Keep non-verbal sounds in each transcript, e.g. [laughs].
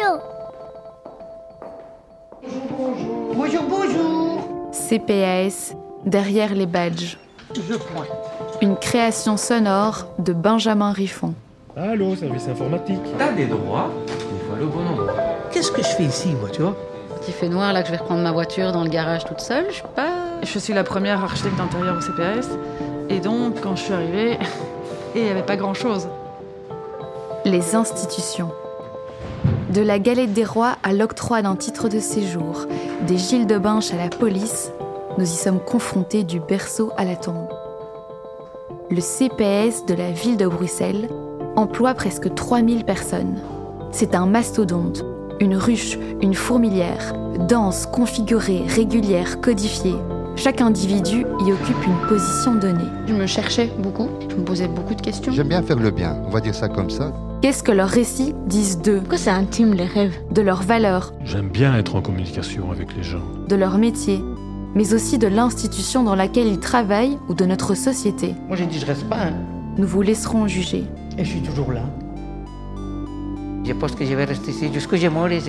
vélo. Bonjour, bonjour. CPAS, derrière les badges. Je pointe. Une création sonore de Benjamin Riffon. Allô, service informatique. T'as des droits, il faut aller au bon endroit. Qu'est-ce que je fais ici, moi, tu vois? Il fait noir là que je vais reprendre ma voiture dans le garage toute seule, je suis pas. Je suis la première architecte d'intérieur au CPS. Et donc, quand je suis arrivée, [laughs] il n'y avait pas grand-chose. Les institutions. De la galette des rois à l'octroi d'un titre de séjour, des Gilles de Binche à la police, nous y sommes confrontés du berceau à la tombe. Le CPS de la ville de Bruxelles emploie presque 3000 personnes. C'est un mastodonte, une ruche, une fourmilière, dense, configurée, régulière, codifiée. Chaque individu y occupe une position donnée. Je me cherchais beaucoup, je me posais beaucoup de questions. J'aime bien faire le bien, on va dire ça comme ça. Qu'est-ce que leurs récits disent d'eux, Pourquoi c'est intime les rêves de leurs valeurs, J'aime bien être en communication avec les gens. de leur métier, mais aussi de l'institution dans laquelle ils travaillent ou de notre société Moi, j'ai dit, je reste pas, hein. Nous vous laisserons juger. Et je suis toujours là. Je pense que je vais rester ici jusqu'à ce que je mourrai.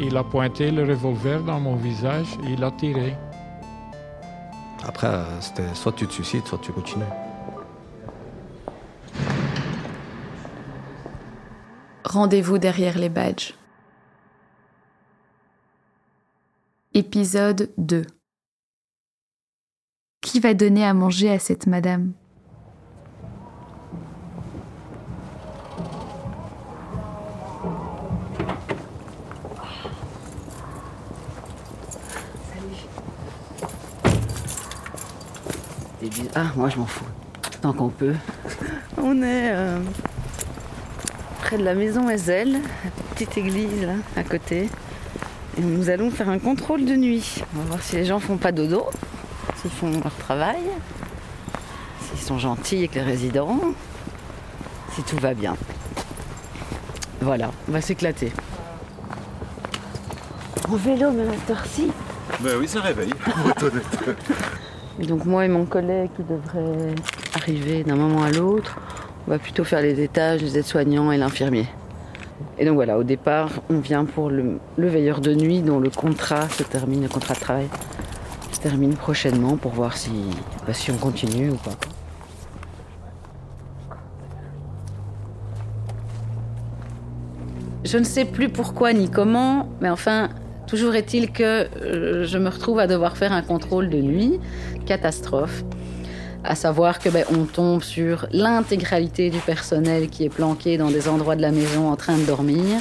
Il a pointé le revolver dans mon visage et il a tiré. Après, euh, c'était soit tu te suicides, soit tu continues. Rendez-vous derrière les badges. Épisode 2 Qui va donner à manger à cette madame? Ah, moi je m'en fous. Tant qu'on peut. On est euh, près de la maison Ezel, la petite église là, à côté. Et nous allons faire un contrôle de nuit. On va voir si les gens font pas dodo, s'ils font leur travail, s'ils sont gentils avec les résidents, si tout va bien. Voilà, on va s'éclater. En vélo, même à cette. Ben oui, ça réveille. [laughs] Et donc moi et mon collègue qui devrait arriver d'un moment à l'autre, on va plutôt faire les étages, les aides-soignants et l'infirmier. Et donc voilà, au départ, on vient pour le, le veilleur de nuit dont le contrat se termine, le contrat de travail se termine prochainement pour voir si, bah, si on continue ou pas. Je ne sais plus pourquoi ni comment, mais enfin, toujours est-il que euh, je me retrouve à devoir faire un contrôle de nuit, catastrophe. À savoir que ben, on tombe sur l'intégralité du personnel qui est planqué dans des endroits de la maison en train de dormir.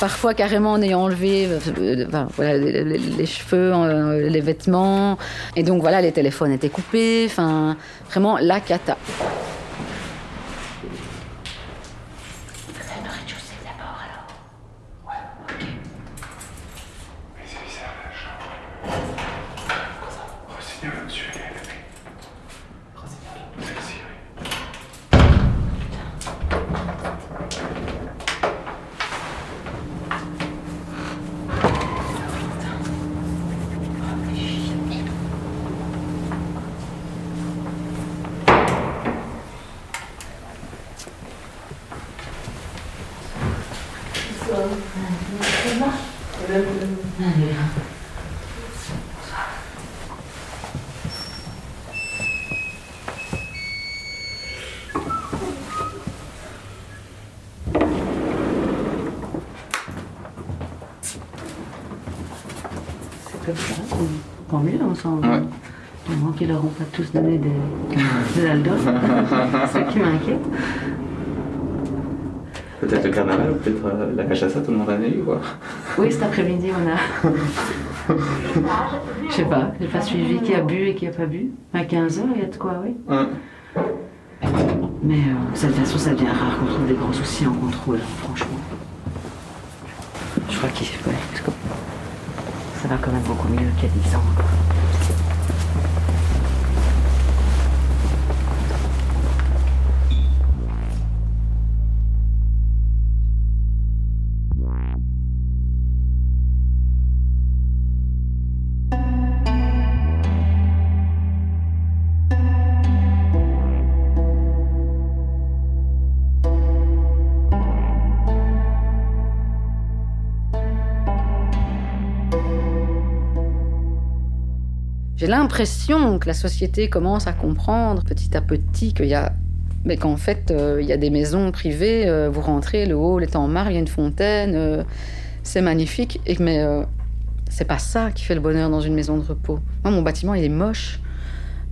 Parfois carrément en ayant enlevé euh, euh, les cheveux, euh, les vêtements. Et donc voilà, les téléphones étaient coupés. Enfin, vraiment la cata. C'est comme ça. Tant mieux, on s'en Ouais. Du moins qu'ils leur ont pas tous donné des, des Aldos. [laughs] C'est ça qui m'inquiète. Peut-être le carnaval, ou peut-être euh, la cachaça, tout le monde en a eu, quoi. Oui, cet après-midi, on a. Je sais pas, j'ai pas suivi qui a bu et qui a pas bu. À 15h, il y a de quoi, oui. Ouais. Mais euh, de toute façon, ça devient rare qu'on trouve des gros soucis en contrôle, franchement. Je crois qu'il. Ouais, ça va quand même beaucoup mieux qu'il y a 10 ans. L'impression que la société commence à comprendre petit à petit qu'il y a mais qu'en fait, euh, il y a des maisons privées, euh, vous rentrez, le hall est en marbre, il y a une fontaine, euh, c'est magnifique, et, mais c'est pas ça qui fait le bonheur dans une maison de repos. Moi, mon bâtiment, il est moche.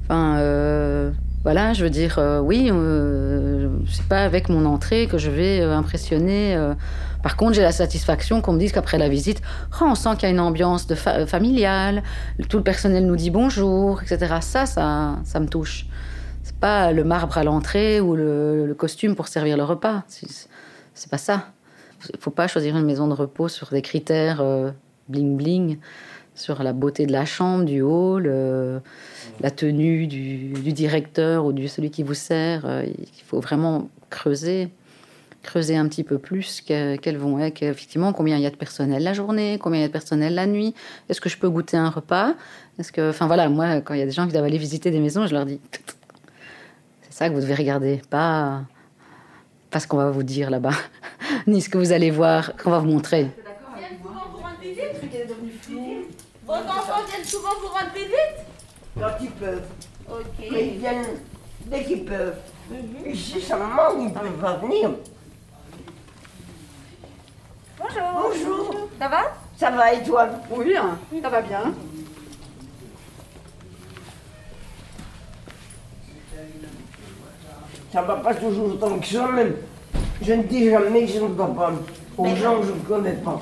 Enfin, voilà, je veux dire, oui, c'est pas avec mon entrée que je vais impressionner. Par contre, j'ai la satisfaction qu'on me dise qu'après la visite, oh, on sent qu'il y a une ambiance de familiale, tout le personnel nous dit bonjour, etc. Ça, ça, ça me touche pas le marbre à l'entrée ou le, costume pour servir le repas. C'est pas ça. Il faut pas choisir une maison de repos sur des critères euh, bling bling, sur la beauté de la chambre, du hall, euh, la tenue du, directeur ou de celui qui vous sert. Euh, il faut vraiment creuser creuser un petit peu plus quels vont être, effectivement, combien il y a de personnel la journée, combien il y a de personnel la nuit, est-ce que je peux goûter un repas Est-ce que, enfin voilà, moi, quand il y a des gens qui doivent aller visiter des maisons, je leur dis [laughs] ça que vous devez regarder, pas, pas ce qu'on va vous dire là-bas, [laughs] ni ce que vous allez voir, qu'on va vous montrer. Vos enfants viennent souvent vous rendre visite? Quand ils peuvent. Mais ils viennent dès qu'ils peuvent. Mhm. Ici, ça me manque, ils ne peuvent pas venir. Bonjour. Bonjour. Ça va? Ça va et toi? Oui, hein. ça va bien. Ça va pas toujours autant que ça, même. Je ne dis jamais que je ne vais pas aux gens que je ne connais pas.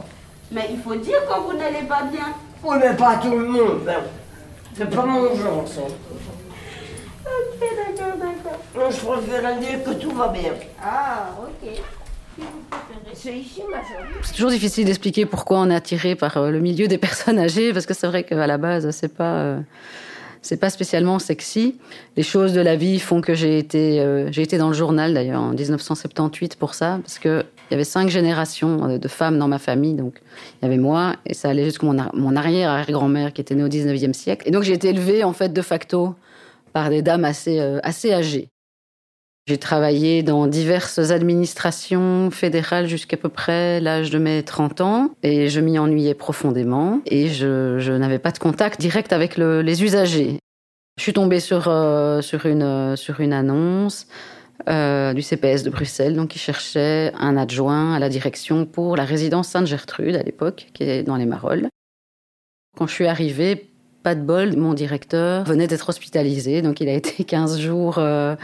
Mais il faut dire quand vous n'allez pas bien. Oui, mais pas tout le monde. Ben. C'est pas mon genre, ça. Ok, d'accord, d'accord. Non, je préfère dire que tout va bien. Ah, ok. C'est toujours difficile d'expliquer pourquoi on est attiré par euh, le milieu des [laughs] personnes âgées, parce que c'est vrai qu'à la base, c'est pas. Euh, c'est pas spécialement sexy. Les choses de la vie font que j'ai été, euh, j'ai été dans le journal d'ailleurs en 1978 pour ça, parce que il y avait cinq générations de femmes dans ma famille, donc il y avait moi et ça allait jusqu'à mon, arrière-arrière-grand-mère qui était née au 19e siècle. Et donc j'ai été élevée en fait de facto par des dames assez, assez âgées. J'ai travaillé dans diverses administrations fédérales jusqu'à peu près l'âge de mes 30 ans et je m'y ennuyais profondément et je, n'avais pas de contact direct avec les usagers. Je suis tombée sur, euh, une annonce euh, du CPS de Bruxelles, donc qui cherchait un adjoint à la direction pour la résidence Sainte-Gertrude à l'époque, qui est dans les Marolles. Quand je suis arrivée, pas de bol, mon directeur venait d'être hospitalisé, donc il a été [laughs] 15 jours euh,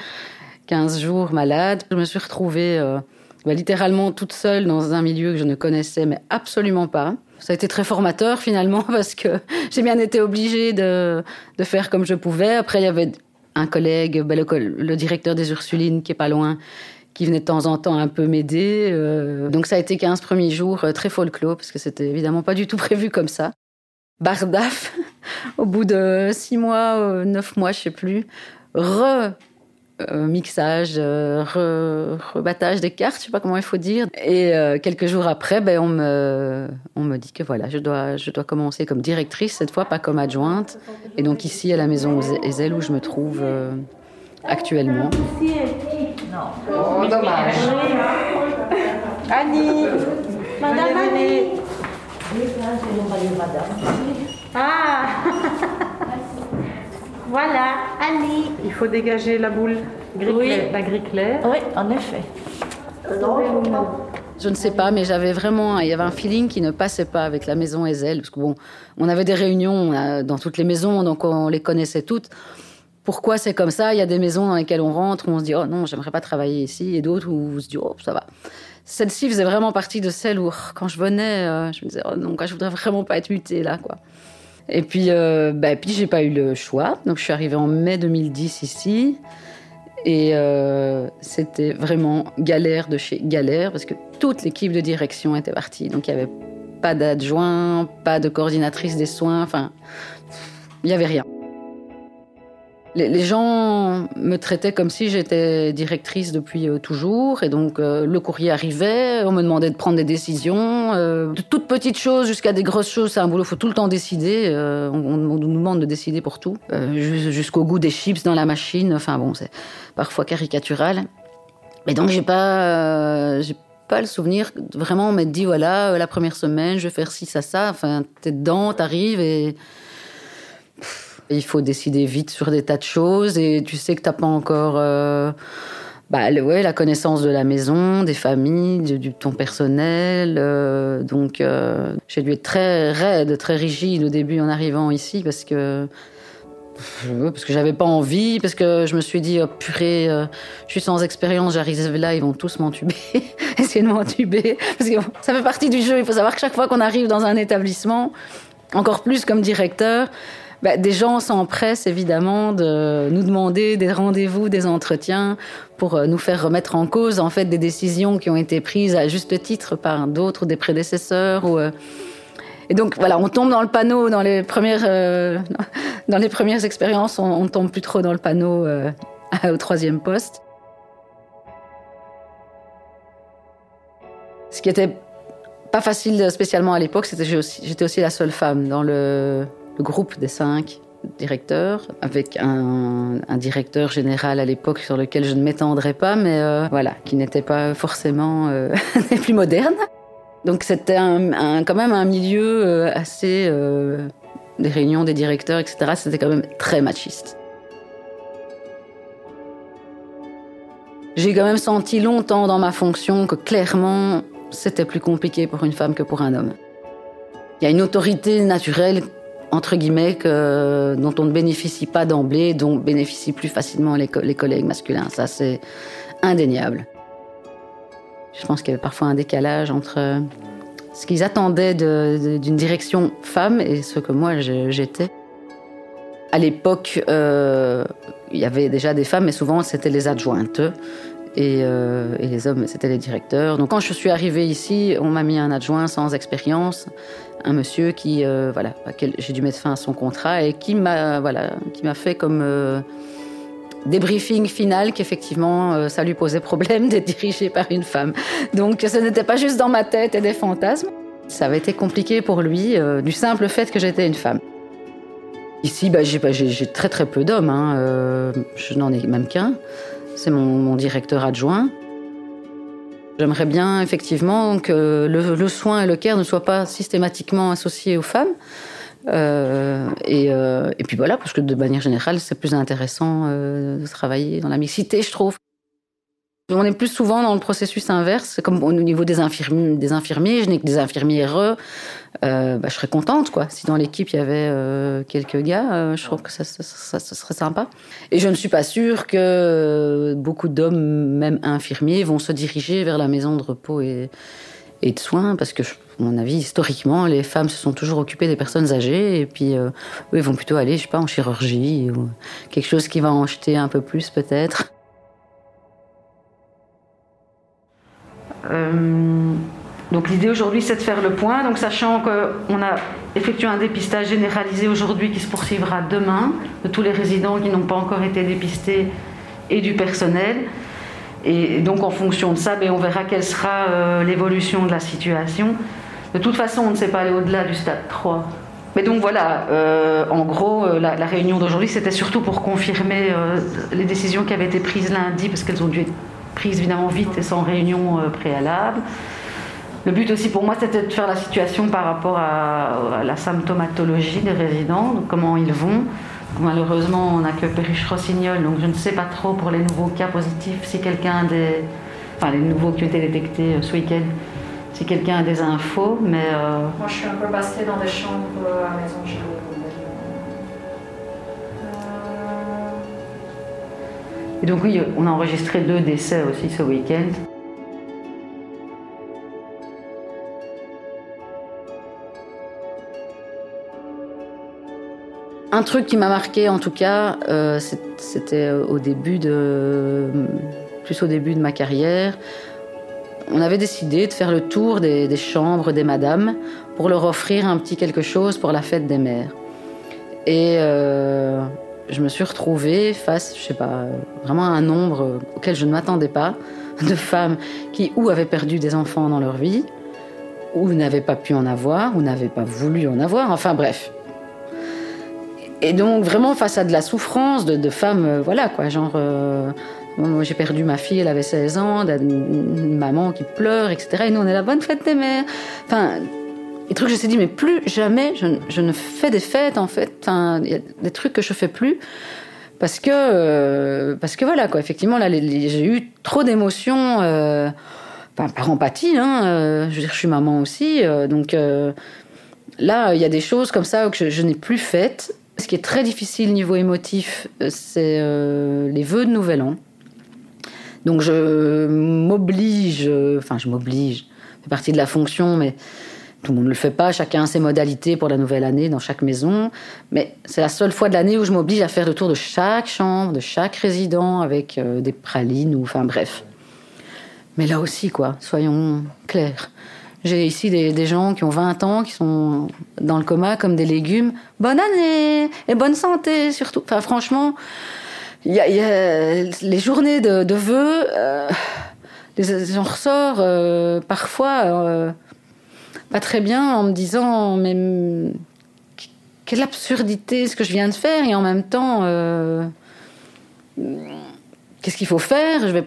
15 jours malade. Je me suis retrouvée euh, bah, littéralement toute seule dans un milieu que je ne connaissais mais absolument pas. Ça a été très formateur finalement [laughs] parce que j'ai bien été obligée de, faire comme je pouvais. Après, il y avait un collègue, bah, le, directeur des Ursulines qui est pas loin, qui venait de temps en temps un peu m'aider. Euh. donc ça a été 15 premiers jours euh, très folklore parce que c'était évidemment pas du tout [laughs] prévu comme ça. Bardaf, [laughs] au bout de 6 mois, 9 mois, je sais plus, re euh, mixage, euh, rebattage des cartes, je sais pas comment il faut dire. Et euh, quelques jours après, ben, on, me, on me dit que voilà, je dois, je dois commencer comme directrice, cette fois pas comme adjointe. Et donc ici, à la maison Ezel, où je me trouve actuellement. Oh, dommage. Annie Madame Annie Ah [laughs] Voilà, Annie. Il faut dégager la boule gris clair, la gris clair. Oui, en effet. Je ne sais pas, mais j'avais vraiment, il y avait un feeling qui ne passait pas avec la maison Ezel, parce que bon, on avait des réunions euh, dans toutes les maisons, donc on les connaissait toutes. Pourquoi c'est comme ça? Il y a des maisons dans lesquelles on rentre, où on se dit oh non, j'aimerais pas travailler ici, et d'autres où on se dit oh ça va. Celle-ci faisait vraiment partie de celles où quand je venais, euh, je me disais oh non, je voudrais vraiment pas être mutée là quoi. Et puis, euh, bah, puis j'ai pas eu le choix. Donc, je suis arrivée en mai 2010 ici. Et euh, c'était vraiment galère de chez galère parce que toute l'équipe de direction était partie. Donc, il n'y avait pas d'adjoint, pas de coordinatrice des soins. Enfin, il n'y avait rien. Les, gens me traitaient comme si j'étais directrice depuis euh, toujours, et donc euh, le courrier arrivait, on me demandait de prendre des décisions, euh, de toutes petites choses jusqu'à des grosses choses, c'est un boulot, faut tout le temps décider, on, nous demande de décider pour tout, jusqu'au goût des chips dans la machine, enfin bon, c'est parfois caricatural. Mais donc j'ai pas, pas le souvenir. Vraiment on m'a dit voilà la première semaine je vais faire ci ça ça, enfin t'es dedans, t'arrives et Il faut décider vite sur des tas de choses et tu sais que t'as pas encore euh, bah, ouais, la connaissance de la maison, des familles, du, ton personnel. Euh, donc euh, j'ai dû être très raide, très rigide au début en arrivant ici parce que parce que j'avais pas envie, parce que je me suis dit, oh, purée, je suis sans expérience, j'arrive là, ils vont tous m'entuber, [laughs] essayer de m'entuber. Ça fait partie du jeu. Il faut savoir que chaque fois qu'on arrive dans un établissement, encore plus comme directeur, bah, des gens s'empressent évidemment de nous demander des rendez-vous, des entretiens pour euh, nous faire remettre en cause en fait des décisions qui ont été prises à juste titre par d'autres des prédécesseurs. Euh. Et donc voilà, on tombe dans le panneau dans les premières, euh, [laughs] dans les premières expériences, on, on tombe plus trop dans le panneau [laughs] au troisième poste. Ce qui était pas facile spécialement à l'époque, c'était j'étais aussi la seule femme dans le le groupe des cinq directeurs, avec un, directeur général à l'époque sur lequel je ne m'étendrai pas, mais euh, voilà, qui n'était pas forcément euh, [laughs] plus moderne. Donc c'était un, quand même un milieu euh, assez... des réunions des directeurs, etc., c'était quand même très machiste. J'ai quand même senti longtemps dans ma fonction que clairement, c'était plus compliqué pour une femme que pour un homme. Il y a une autorité naturelle entre guillemets, dont on ne bénéficie pas d'emblée, dont bénéficient plus facilement les, collègues masculins. Ça, c'est indéniable. Je pense qu'il y avait parfois un décalage entre ce qu'ils attendaient d'une direction femme et ce que moi j'étais. À l'époque, euh, il y avait déjà des femmes, mais souvent c'était les adjointes. Et, euh, et, les hommes, c'était les directeurs. Donc quand je suis arrivée ici, on m'a mis un adjoint sans expérience un monsieur qui, euh, voilà, j'ai dû mettre fin à son contrat et qui m'a, voilà, qui m'a fait comme euh, débriefing final qu'effectivement ça lui posait problème [laughs] d'être dirigé par une femme. Donc ce n'était pas juste dans ma tête et des fantasmes. Ça avait été compliqué pour lui du simple fait que j'étais une femme. Ici, bah, j'ai, très très peu d'hommes. Hein, je n'en ai même qu'un. C'est mon directeur adjoint. J'aimerais bien effectivement que le, soin et le care ne soient pas systématiquement associés aux femmes. Euh, euh, et, puis voilà, parce que de manière générale, c'est plus intéressant euh, de travailler dans la mixité, je trouve. On est plus souvent dans le processus inverse, comme au niveau des infirmiers, je n'ai que des infirmières. Euh, bah, je serais contente, quoi. Si dans l'équipe il y avait euh, quelques gars, euh, je trouve que ça, serait sympa. Et je ne suis pas sûre que beaucoup d'hommes, même infirmiers, vont se diriger vers la maison de repos et, de soins, parce que, à mon avis, historiquement, les femmes se sont toujours occupées des personnes âgées, et puis eux, ils vont plutôt aller, je sais pas, en chirurgie ou quelque chose qui va en jeter un peu plus, peut-être. Donc l'idée aujourd'hui, c'est de faire le point. Donc sachant qu'on a effectué un dépistage généralisé aujourd'hui qui se poursuivra demain de tous les résidents qui n'ont pas encore été dépistés et du personnel. Et donc en fonction de ça, ben, on verra quelle sera euh, l'évolution de la situation. De toute façon, on ne sait pas aller au-delà du stade 3. Mais donc voilà, euh, en gros, la réunion d'aujourd'hui, c'était surtout pour confirmer les décisions qui avaient été prises lundi, parce qu'elles ont dû être prise évidemment vite et sans réunion euh, préalable. Le but aussi pour moi, c'était de faire la situation par rapport à, la symptomatologie des résidents, comment ils vont. Malheureusement, on n'a que Perriche-Rossignol, donc je ne sais pas trop pour les nouveaux cas positifs si quelqu'un des. Enfin, les nouveaux qui ont été détectés euh, ce week-end, si quelqu'un a des infos, mais. Euh, moi, je suis un peu passée dans des chambres à maison Et donc oui, on a enregistré deux décès aussi ce week-end. Un truc qui m'a marqué en tout cas, euh, c'était au début de, plus au début de ma carrière. On avait décidé de faire le tour des, chambres des madames pour leur offrir un petit quelque chose pour la fête des mères. Et euh, je me suis retrouvée face, je sais pas, vraiment à un nombre auquel je ne m'attendais pas, de femmes qui ou avaient perdu des enfants dans leur vie, ou n'avaient pas pu en avoir, ou n'avaient pas voulu en avoir, enfin bref. Et donc vraiment face à de la souffrance de, femmes, euh, voilà quoi, genre, euh, j'ai perdu ma fille, elle avait 16 ans, une maman qui pleure, etc. Et nous on est la bonne fête des mères. Enfin, des trucs, je me suis dit, mais plus jamais je, ne fais des fêtes, en fait. Enfin, y a des trucs que je fais plus. Parce que, euh, parce que voilà, quoi. Effectivement, là, j'ai eu trop d'émotions, euh, par empathie, hein. euh, je veux dire, je suis maman aussi. euh, donc là, il y a des choses comme ça que je, je n'ai plus faites. Ce qui est très difficile niveau émotif, c'est les vœux de Nouvel An. Donc je m'oblige, enfin je m'oblige, c'est partie de la fonction, mais tout le monde ne le fait pas, chacun a ses modalités pour la nouvelle année dans chaque maison. Mais c'est la seule fois de l'année où je m'oblige à faire le tour de chaque chambre, de chaque résident, avec euh, des pralines, ou enfin bref. Mais là aussi, quoi, soyons clairs. J'ai ici des, gens qui ont 20 ans, qui sont dans le coma comme des légumes. Bonne année et bonne santé surtout. Enfin franchement, a, les journées de, vœux, euh, j'en ressors euh, parfois euh, pas très bien en me disant mais quelle absurdité ce que je viens de faire et en même temps euh, qu'est-ce qu'il faut faire? Je vais,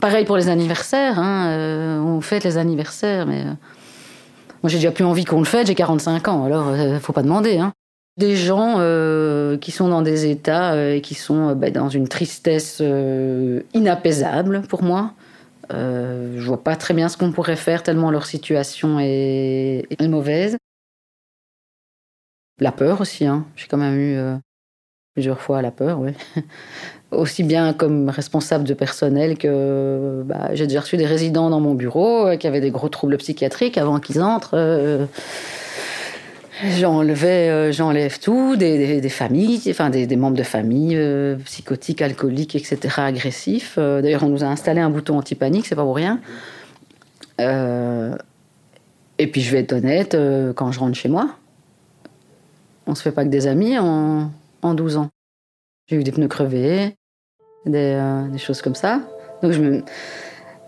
pareil pour les anniversaires, hein, euh, on fête les anniversaires, mais euh, moi j'ai déjà plus envie qu'on le fête, j'ai 45 ans, alors euh, faut pas demander. Hein. Des gens qui sont dans des états et qui sont bah, dans une tristesse inapaisable pour moi. Euh, je vois pas très bien ce qu'on pourrait faire tellement leur situation est, mauvaise. La peur aussi, hein. j'ai quand même eu euh, plusieurs fois la peur. [laughs] Aussi bien comme responsable de personnel que bah, j'ai déjà reçu des résidents dans mon bureau euh, qui avaient des gros troubles psychiatriques avant qu'ils entrent. euh, Euh, j'enlève tout, des, des- familles, enfin des, des membres de famille euh, psychotiques, alcooliques, etc., agressifs. Euh, D'ailleurs, on nous a installé un bouton anti-panique, c'est pas pour rien. Et puis, je vais être honnête, quand je rentre chez moi, on se fait pas que des amis en, en 12 ans. J'ai eu des pneus crevés, des, des choses comme ça. Donc, je me.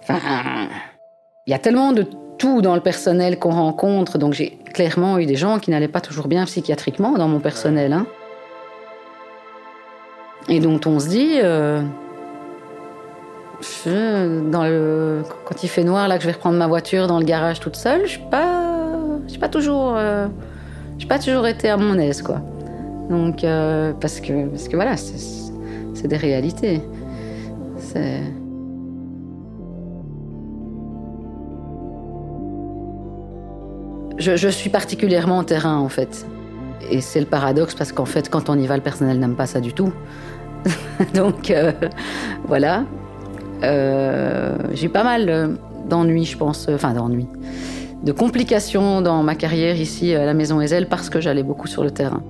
Enfin, il y a tellement de tout dans le personnel qu'on rencontre. Donc, j'ai clairement eu des gens qui n'allaient pas toujours bien psychiatriquement dans mon personnel. hein. Et dont on se dit. euh, quand il fait noir, là, que je vais reprendre ma voiture dans le garage toute seule, je suis pas. Pas toujours. euh, pas toujours été à mon aise, quoi. Donc, euh, parce, que, parce que voilà, c'est des réalités. Je, suis particulièrement en terrain, en fait. Et c'est le paradoxe parce qu'en fait, quand on y va, le personnel n'aime pas ça du tout. [laughs] Donc, euh, voilà. Euh, j'ai pas mal euh, d'ennuis, je pense. euh, Enfin, d'ennuis. De complications dans ma carrière ici à la Maison Ezel parce que j'allais beaucoup sur le terrain.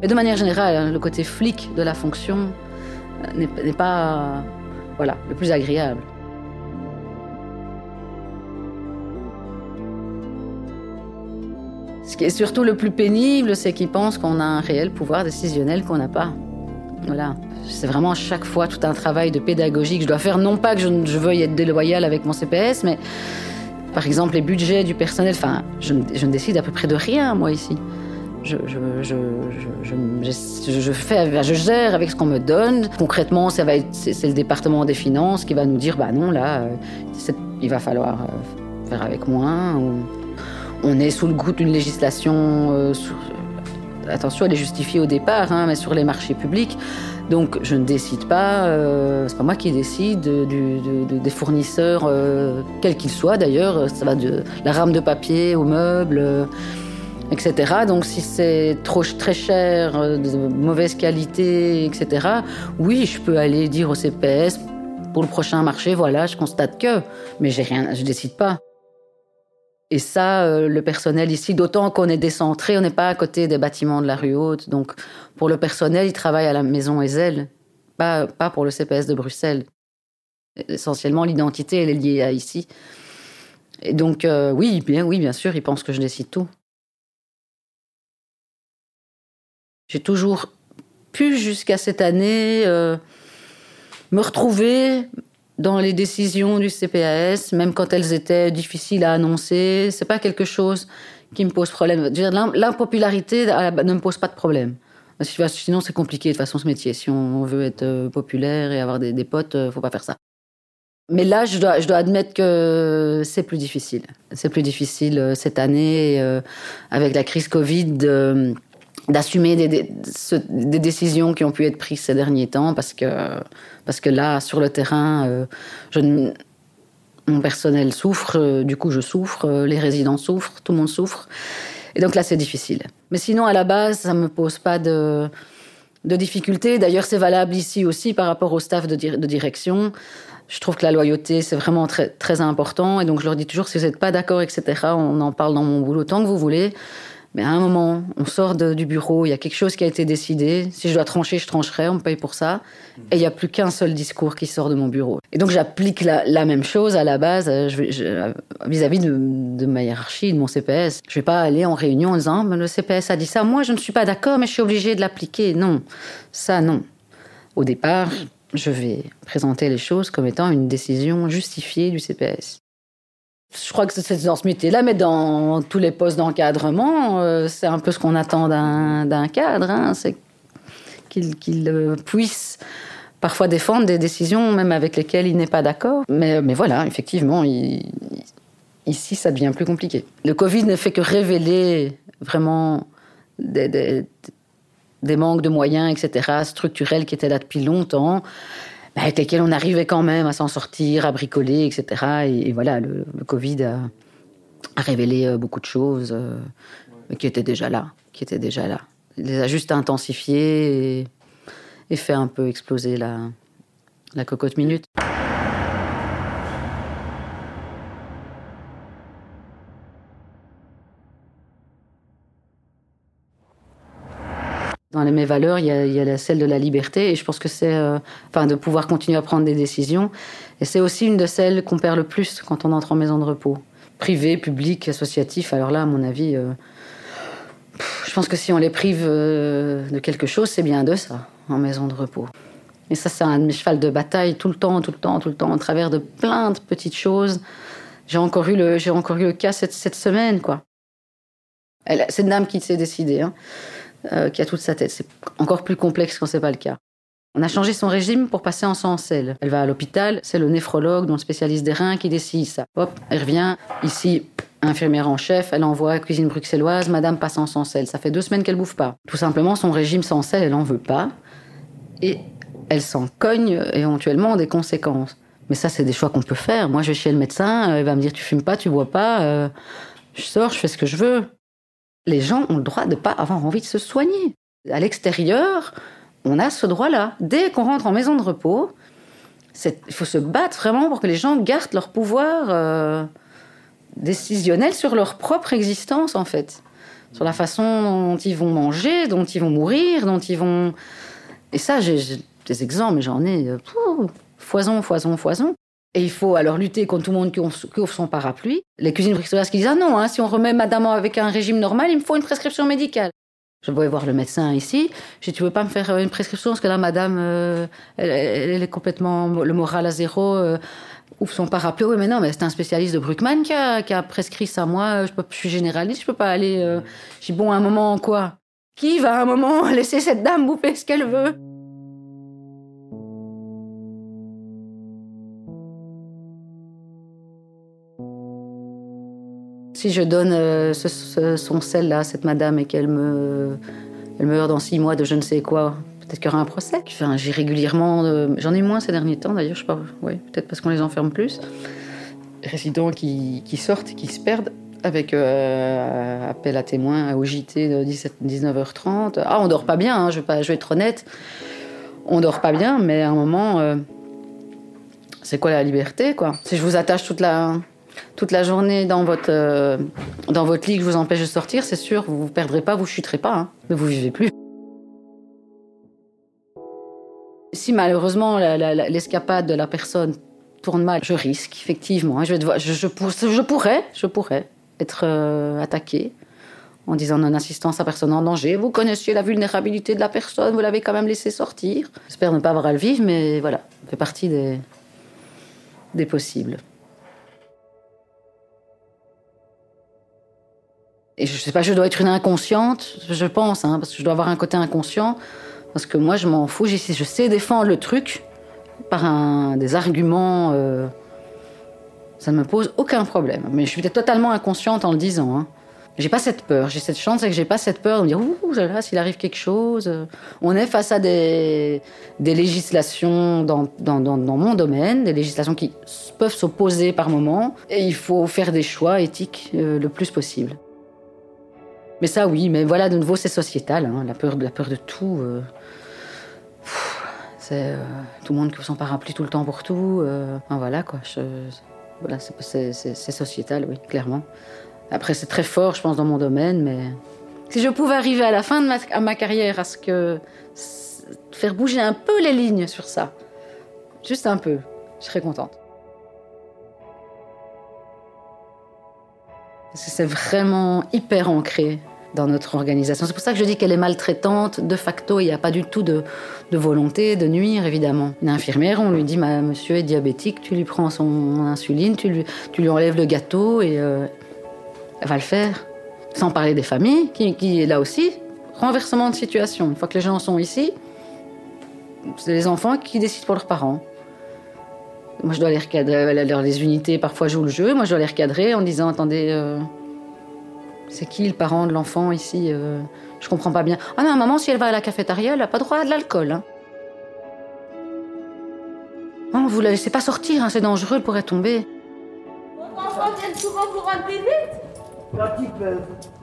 Mais de manière générale, hein, le côté flic de la fonction n'est pas voilà, le plus agréable. Ce qui est surtout le plus pénible, c'est qu'ils pensent qu'on a un réel pouvoir décisionnel qu'on n'a pas. Voilà. C'est vraiment à chaque fois tout un travail de pédagogie que je dois faire. Non pas que je, veuille être déloyale avec mon CPS, mais par exemple les budgets du personnel, enfin, je, ne- décide à peu près de rien, moi, ici. Je, fais, je gère avec ce qu'on me donne. Concrètement, ça va être, c'est, le département des finances qui va nous dire, bah non, là, euh, il va falloir euh, faire avec moins. On est sous le goût d'une législation. euh, sur- attention, elle est justifiée au départ, hein, mais sur les marchés publics. Donc, je ne décide pas. euh, c'est pas moi qui décide du- de- de- des fournisseurs, euh, quels qu'ils soient d'ailleurs. Ça va de la rame de papier aux meubles. euh, etc. Donc si c'est trop très cher, euh, de mauvaise qualité, etc. Oui, je peux aller dire au CPS pour le prochain marché, voilà, je constate que, mais j'ai rien, je décide pas. Et ça, euh, le personnel ici, d'autant qu'on est décentré, on n'est pas à côté des bâtiments de la rue Haute. Donc, pour le personnel, il travaille à la maison Ezel, pas, pas pour le CPS de Bruxelles. Essentiellement, l'identité, elle est liée à ici. Et donc, euh, oui, bien, oui, bien sûr, ils pensent que je décide tout. J'ai toujours pu, jusqu'à cette année, euh, me retrouver dans les décisions du CPAS, même quand elles étaient difficiles à annoncer. C'est pas quelque chose qui me pose problème. L'impopularité à la- ne me pose pas de problème. Que Sinon, c'est compliqué de toute façon ce métier. Si on veut être euh, populaire et avoir des, des potes, euh, faut pas faire ça. Mais là, je dois, admettre que c'est plus difficile. C'est plus difficile euh, cette année, euh, avec la crise Covid, d'assumer des, décisions qui ont pu être prises ces derniers temps, parce que, parce que là, sur le terrain, euh, mon personnel souffre, euh, du coup je souffre, euh, les résidents souffrent, tout le monde souffre. Et donc là, c'est difficile. Mais sinon, à la base, ça ne me pose pas de, de difficultés. D'ailleurs, c'est valable ici aussi par rapport au staff de, de direction. Je trouve que la loyauté, c'est vraiment très, très important. Et donc, je leur dis toujours, si vous n'êtes pas d'accord, etc., on en parle dans mon boulot tant que vous voulez. Mais à un moment, on sort de- du bureau, il y a quelque chose qui a été décidé. Si je dois trancher, je trancherai, on me paye pour ça. Et il n'y a plus qu'un seul discours qui sort de mon bureau. Et donc, j'applique la, même chose à la base euh, vis-à-vis de, ma hiérarchie, de mon CPS. Je ne vais pas aller en réunion en disant Mais le CPS a dit ça, moi je ne suis pas d'accord, mais je suis obligée de l'appliquer. Non, ça non. Au départ, je vais présenter les choses comme étant une décision justifiée du CPS. Je crois que c'est dans ce métier-là, mais dans tous les postes d'encadrement, euh, c'est un peu ce qu'on attend d'un cadre. hein. c'est qu'il euh, puisse parfois défendre des décisions même avec lesquelles il n'est pas d'accord. Mais, mais voilà, effectivement, ici, ça devient plus compliqué. Le Covid ne fait que révéler vraiment des- des manques de moyens, etc., structurels qui étaient là depuis longtemps, mais avec lesquels on arrivait quand même à s'en sortir, à bricoler, etc. Et, voilà, le, Covid a, révélé euh, beaucoup de choses euh, qui étaient déjà là, qui étaient déjà là. Il les a juste intensifiées et, fait un peu exploser la cocotte minute. Dans les- mes valeurs, il y a, il celle de la liberté, et je pense que c'est, euh, enfin, de pouvoir continuer à prendre des décisions. Et c'est aussi une de celles qu'on perd le plus quand on entre en maison de repos, privé, public, associatif. Alors là, à mon avis, euh, je pense que si on les prive euh, de quelque chose, c'est bien de ça, en maison de repos. Et ça, c'est un chevals de bataille tout le temps, tout le temps, tout le temps, au travers de plein de petites choses. J'ai encore eu le, j'ai encore eu le cas cette, cette semaine, quoi. Elle- C'est une dame qui s'est décidée, hein, euh, qui a toute sa tête. C'est encore plus complexe quand c'est pas le cas. On a changé son régime pour passer en sang sel. Elle va à l'hôpital, c'est le néphrologue, dont le spécialiste des reins, qui décide ça. Hop, elle revient, ici, infirmière en chef, elle envoie à cuisine bruxelloise, madame passe en sans sel. Ça fait deux semaines qu'elle bouffe pas. Tout simplement, son régime sans sel, elle en veut pas. Et elle s'en cogne éventuellement des conséquences. Mais ça, c'est des choix qu'on peut faire. Moi, je vais chez le médecin, euh, il va me dire tu fumes pas, tu bois pas, euh, je sors, je fais ce que je veux. Les gens ont le droit de pas avoir envie de se soigner. À l'extérieur, on a ce droit-là. Dès qu'on rentre en maison de repos, il faut se battre vraiment pour que les gens gardent leur pouvoir euh, décisionnel sur leur propre existence, en fait. Sur la façon dont ils vont manger, dont ils vont mourir, dont ils vont... Et ça, j'ai des exemples, mais j'en ai euh, foison, foison, foison. Et il faut alors lutter contre tout le monde qui ouvre son parapluie. Les cuisines bruxelloises qui disent Ah non, hein, si on remet madame avec un régime normal, il me faut une prescription médicale. Je vais voir le médecin ici. Je dis Tu veux pas me faire euh, une prescription Parce que là, madame, euh, elle, elle- elle est complètement le moral à zéro. euh, ouvre son parapluie. Oui, mais non, mais c'est un spécialiste de Bruckmann qui a, qui a prescrit ça. Moi, je, peux, je suis généraliste, je peux pas aller. euh, Je dis Bon, à un moment, quoi? Qui va à un moment [laughs] laisser cette dame bouffer ce qu'elle veut? Si je donne euh, ce- son sel là à cette madame et qu'elle me, elle meurt dans six mois de je ne sais quoi, peut-être qu'il y aura un procès. Enfin, j'ai régulièrement, euh, j'en ai moins ces derniers temps d'ailleurs, je sais pas, peut-être parce qu'on les enferme plus. Résidents qui, qui sortent, qui se perdent avec euh, appel à témoins au JT de 17, 19h30. Ah, on dort pas bien, hein, je, vais être honnête. On dort pas bien, mais à un moment, c'est quoi la liberté, quoi? Si je vous attache toute la, toute la journée dans votre, euh, dans votre lit, que je vous empêche de sortir, c'est sûr, vous ne perdrez pas, vous chuterez pas, hein, mais vous vivez plus. Si malheureusement l'escapade de la personne tourne mal, je risque effectivement. hein, Je, pourrais, je pourrais être euh, attaquée en disant non-assistance à personne en danger. Vous connaissiez la vulnérabilité de la personne, vous l'avez quand même laissé sortir. J'espère ne pas avoir à le vivre, mais voilà, ça fait partie des possibles. Et je sais pas, je dois être une inconsciente, je pense, hein, parce que je dois avoir un côté inconscient. Parce que moi, je m'en fous, je sais défendre le truc. par des arguments, euh, ça ne me pose aucun problème. Mais je suis peut-être totalement inconsciente en le disant. Hein. J'ai pas cette peur. J'ai cette chance, c'est que j'ai pas cette peur de me dire ouh, là, s'il arrive quelque chose. On est face à des, législations dans, mon domaine, des législations qui peuvent s'opposer par moment, et il faut faire des choix éthiques euh, le plus possible. Mais ça, oui, mais voilà, de nouveau, c'est sociétal. Hein, la, peur, la peur de tout. Euh, c'est euh, tout le monde qui son parapluie tout le temps pour tout. Euh, enfin, voilà, quoi. Voilà, c'est sociétal, oui, clairement. Après, c'est très fort, je pense, dans mon domaine, mais si je pouvais arriver à la fin de ma, ma carrière à ce que faire bouger un peu les lignes sur ça, juste un peu, je serais contente. C'est vraiment hyper ancré dans notre organisation. C'est pour ça que je dis qu'elle est maltraitante. De facto, il n'y a pas du tout de, volonté de nuire, évidemment. Une infirmière, on lui dit, monsieur est diabétique, tu lui prends son insuline, tu lui, tu lui enlèves le gâteau et euh, elle va le faire. Sans parler des familles, qui, qui est là aussi. Renversement de situation. Une fois que les gens sont ici, c'est les enfants qui décident pour leurs parents. Moi, je dois les recadrer. Les unités parfois jouent le jeu. Moi, je dois les recadrer en disant attendez, euh, c'est qui le parent de l'enfant ici euh, Je comprends pas bien. Ah non, maman, si elle va à la cafétéria, elle n'a pas droit à de l'alcool. Hein. Non, vous la laissez pas sortir, hein, c'est dangereux, elle pourrait tomber. Vos enfants viennent souvent vous rendre visite Quand ils peuvent.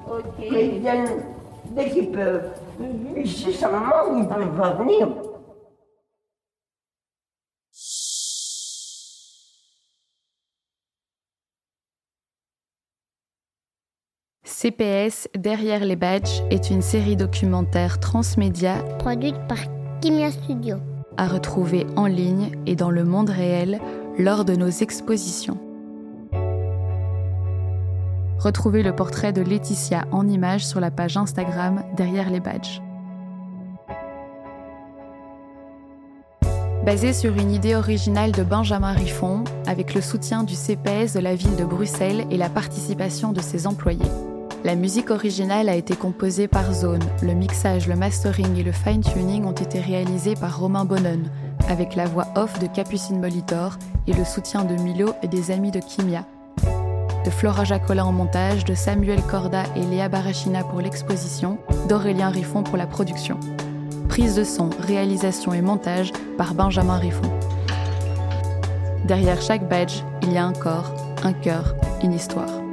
Ok. Mais ils viennent dès qu'ils peuvent. Mhm. Ici, sa maman, ils ne peuvent pas venir. CPS Derrière les badges est une série documentaire transmédia produite par Kimia Studio à retrouver en ligne et dans le monde réel lors de nos expositions. Retrouvez le portrait de Laetitia en images sur la page Instagram Derrière les badges. Basé sur une idée originale de Benjamin Riffon, avec le soutien du CPS de la ville de Bruxelles et la participation de ses employés. La musique originale a été composée par Zone. Le mixage, le mastering et le fine-tuning ont été réalisés par Romain Bonon, avec la voix off de Capucine Molitor et le soutien de Milo et des amis de Kimia. De Flora Jacola en montage, de Samuel Corda et Léa Barachina pour l'exposition, d'Aurélien Riffon pour la production. Prise de son, réalisation et montage par Benjamin Riffon. Derrière chaque badge, il y a un corps, un cœur, une histoire.